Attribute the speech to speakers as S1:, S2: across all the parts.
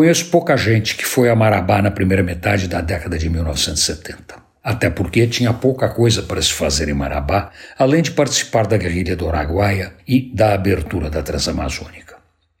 S1: Conheço pouca gente que foi a Marabá na primeira metade da década de 1970. Até porque tinha pouca coisa para se fazer em Marabá, além de participar da guerrilha do Araguaia e da abertura da Transamazônica.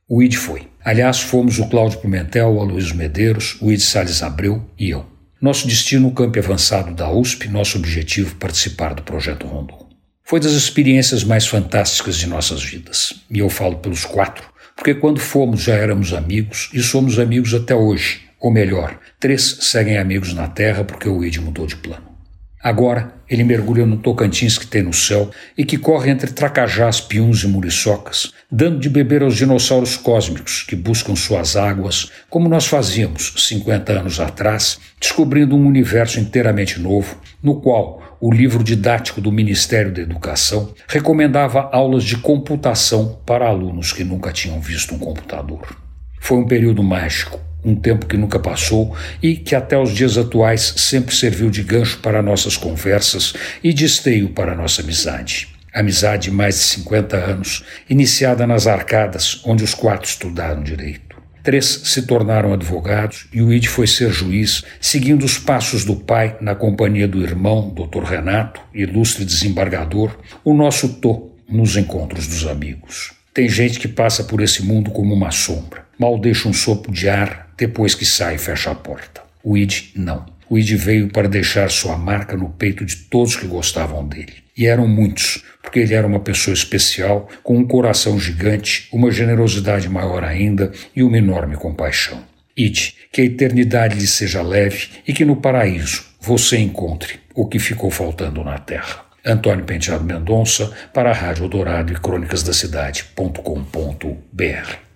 S1: O ID foi. Aliás, fomos o Cláudio Pimentel, o Aloysio Medeiros, o ID Salles Abreu e eu. Nosso destino, o campo avançado da USP, nosso objetivo, participar do Projeto Rondon. Foi das experiências mais fantásticas de nossas vidas. E eu falo pelos quatro, porque quando fomos já éramos amigos e somos amigos até hoje. Ou melhor, três seguem amigos na Terra porque o Id mudou de plano. Agora, ele mergulha no Tocantins que tem no céu e que corre entre tracajás, piuns e muriçocas, dando de beber aos dinossauros cósmicos que buscam suas águas, como nós fazíamos 50 anos atrás, descobrindo um universo inteiramente novo, no qual o livro didático do Ministério da Educação recomendava aulas de computação para alunos que nunca tinham visto um computador. Foi um período mágico, um tempo que nunca passou e que até os dias atuais sempre serviu de gancho para nossas conversas e de esteio para nossa amizade. Amizade de mais de 50 anos, iniciada nas arcadas, onde os quatro estudaram direito. Três se tornaram advogados e o Id foi ser juiz, seguindo os passos do pai na companhia do irmão, Dr. Renato, ilustre desembargador, o nosso Tô nos encontros dos amigos. Tem gente que passa por esse mundo como uma sombra. Mal deixa um sopro de ar depois que sai fecha a porta. O Id não. O Id veio para deixar sua marca no peito de todos que gostavam dele. E eram muitos, porque ele era uma pessoa especial, com um coração gigante, uma generosidade maior ainda e uma enorme compaixão. Ide, que a eternidade lhe seja leve e que no paraíso você encontre o que ficou faltando na terra. Antônio Penteado Mendonça, para a Rádio Dourado e Crônicas da Cidade.com.br